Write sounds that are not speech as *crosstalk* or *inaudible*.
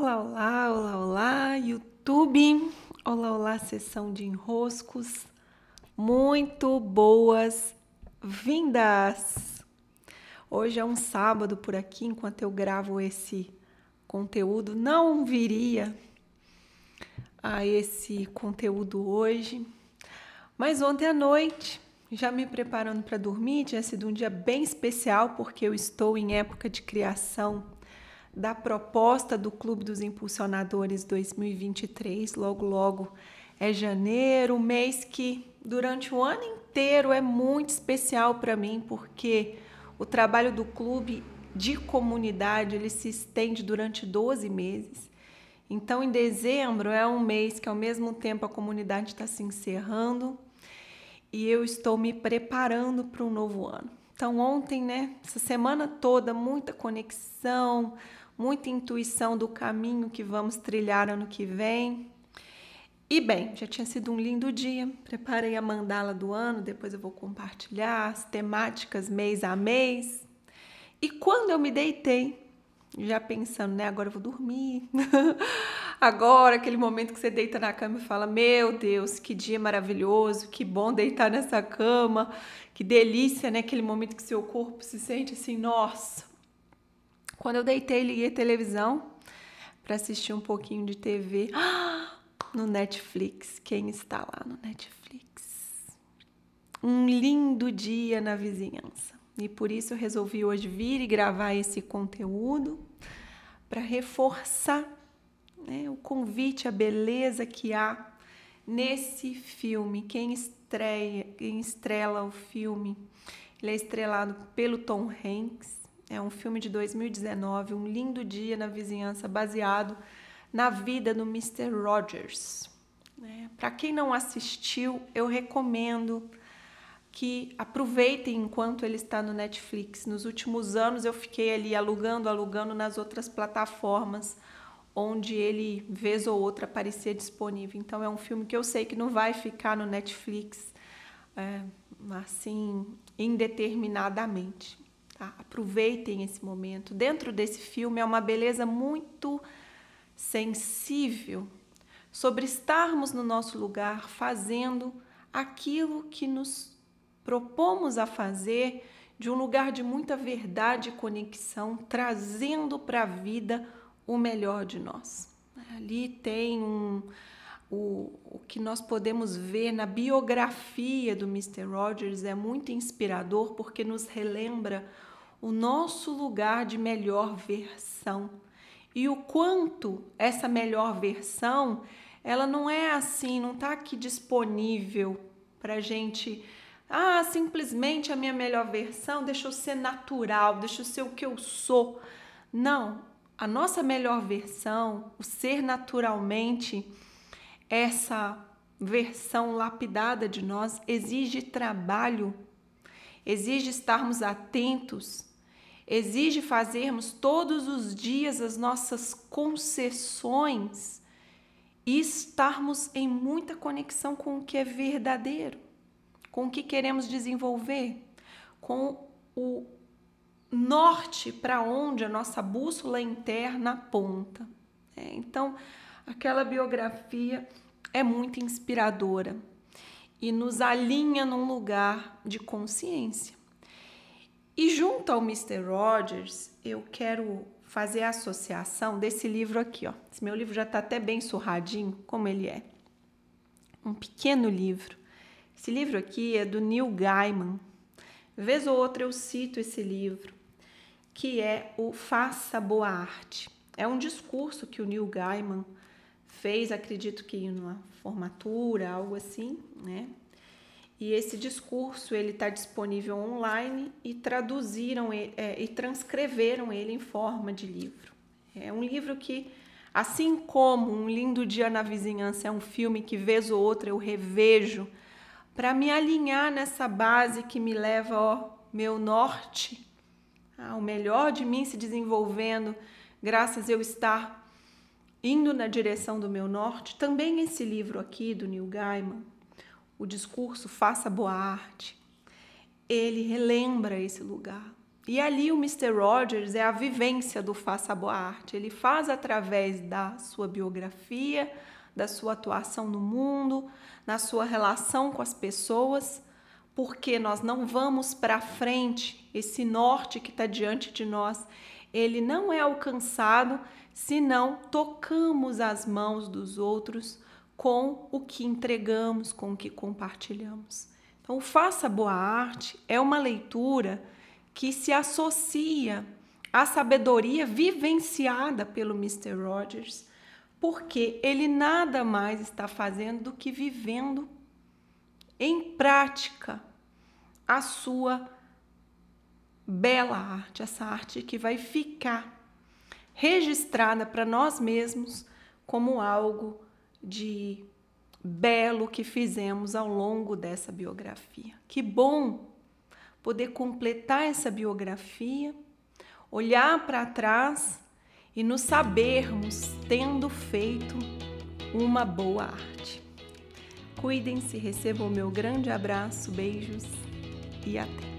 Olá, olá, olá, olá, YouTube. Olá, olá, sessão de enroscos. Muito boas-vindas. Hoje é um sábado por aqui, enquanto eu gravo esse conteúdo. Não viria a esse conteúdo hoje, mas ontem à noite, já me preparando para dormir, tinha sido um dia bem especial porque eu estou em época de criação da proposta do Clube dos Impulsionadores 2023. Logo, logo é janeiro, mês que durante o ano inteiro é muito especial para mim, porque o trabalho do clube de comunidade ele se estende durante 12 meses. Então, em dezembro é um mês que, ao mesmo tempo, a comunidade está se encerrando e eu estou me preparando para um novo ano. Então, ontem, né, essa semana toda, muita conexão, muita intuição do caminho que vamos trilhar ano que vem. E bem, já tinha sido um lindo dia. Preparei a mandala do ano, depois eu vou compartilhar as temáticas mês a mês. E quando eu me deitei, já pensando, né, agora eu vou dormir. *laughs* agora, aquele momento que você deita na cama e fala: Meu Deus, que dia maravilhoso, que bom deitar nessa cama, que delícia, né? Aquele momento que seu corpo se sente assim: Nossa, quando eu deitei, liguei a televisão para assistir um pouquinho de TV *gasps* no Netflix. Quem está lá no Netflix? Um lindo dia na vizinhança. E por isso eu resolvi hoje vir e gravar esse conteúdo para reforçar né, o convite, a beleza que há nesse filme. Quem estreia, quem estrela o filme, ele é estrelado pelo Tom Hanks é um filme de 2019, Um Lindo Dia na Vizinhança, baseado na vida do Mr. Rogers. É, Para quem não assistiu, eu recomendo que aproveitem enquanto ele está no Netflix. Nos últimos anos eu fiquei ali alugando, alugando nas outras plataformas onde ele vez ou outra aparecia disponível. Então é um filme que eu sei que não vai ficar no Netflix é, assim indeterminadamente. Tá? Aproveitem esse momento. Dentro desse filme é uma beleza muito sensível sobre estarmos no nosso lugar fazendo aquilo que nos propomos a fazer de um lugar de muita verdade e conexão, trazendo para a vida o melhor de nós. Ali tem um, o, o que nós podemos ver na biografia do Mr. Rogers é muito inspirador porque nos relembra o nosso lugar de melhor versão. E o quanto essa melhor versão, ela não é assim, não está aqui disponível para gente. Ah, simplesmente a minha melhor versão, deixa eu ser natural, deixa eu ser o que eu sou. Não, a nossa melhor versão, o ser naturalmente, essa versão lapidada de nós, exige trabalho, exige estarmos atentos exige fazermos todos os dias as nossas concessões e estarmos em muita conexão com o que é verdadeiro, com o que queremos desenvolver, com o norte para onde a nossa bússola interna aponta. É, então, aquela biografia é muito inspiradora e nos alinha num lugar de consciência. E junto ao Mr. Rogers, eu quero fazer a associação desse livro aqui, ó. Esse meu livro já está até bem surradinho, como ele é. Um pequeno livro. Esse livro aqui é do Neil Gaiman. Vez ou outra eu cito esse livro, que é o Faça Boa Arte. É um discurso que o Neil Gaiman fez, acredito que numa formatura, algo assim, né? E esse discurso ele está disponível online e traduziram é, e transcreveram ele em forma de livro. É um livro que, assim como Um Lindo Dia na Vizinhança é um filme que vez ou outra eu revejo para me alinhar nessa base que me leva ao meu norte, ao melhor de mim se desenvolvendo, graças a eu estar indo na direção do meu norte. Também esse livro aqui do Neil Gaiman o discurso Faça Boa Arte, ele relembra esse lugar. E ali o Mr. Rogers é a vivência do Faça Boa Arte. Ele faz através da sua biografia, da sua atuação no mundo, na sua relação com as pessoas, porque nós não vamos para frente, esse norte que está diante de nós, ele não é alcançado se não tocamos as mãos dos outros com o que entregamos, com o que compartilhamos. Então, Faça Boa Arte é uma leitura que se associa à sabedoria vivenciada pelo Mr. Rogers, porque ele nada mais está fazendo do que vivendo em prática a sua bela arte, essa arte que vai ficar registrada para nós mesmos como algo de belo que fizemos ao longo dessa biografia. Que bom poder completar essa biografia, olhar para trás e nos sabermos tendo feito uma boa arte. Cuidem-se, recebam o meu grande abraço, beijos e até!